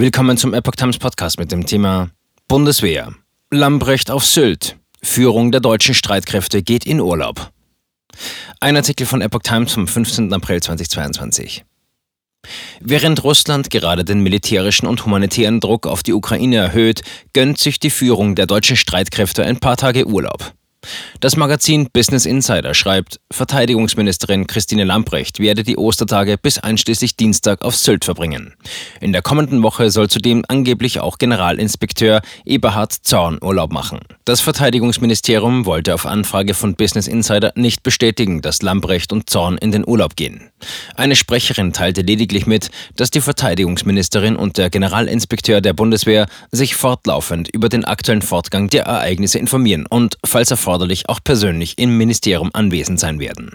Willkommen zum Epoch Times Podcast mit dem Thema Bundeswehr. Lambrecht auf Sylt. Führung der deutschen Streitkräfte geht in Urlaub. Ein Artikel von Epoch Times vom 15. April 2022. Während Russland gerade den militärischen und humanitären Druck auf die Ukraine erhöht, gönnt sich die Führung der deutschen Streitkräfte ein paar Tage Urlaub. Das Magazin Business Insider schreibt, Verteidigungsministerin Christine Lamprecht werde die Ostertage bis einschließlich Dienstag auf Sylt verbringen. In der kommenden Woche soll zudem angeblich auch Generalinspekteur Eberhard Zorn Urlaub machen. Das Verteidigungsministerium wollte auf Anfrage von Business Insider nicht bestätigen, dass Lamprecht und Zorn in den Urlaub gehen. Eine Sprecherin teilte lediglich mit, dass die Verteidigungsministerin und der Generalinspekteur der Bundeswehr sich fortlaufend über den aktuellen Fortgang der Ereignisse informieren und, falls erforderlich, auch persönlich im Ministerium anwesend sein werden.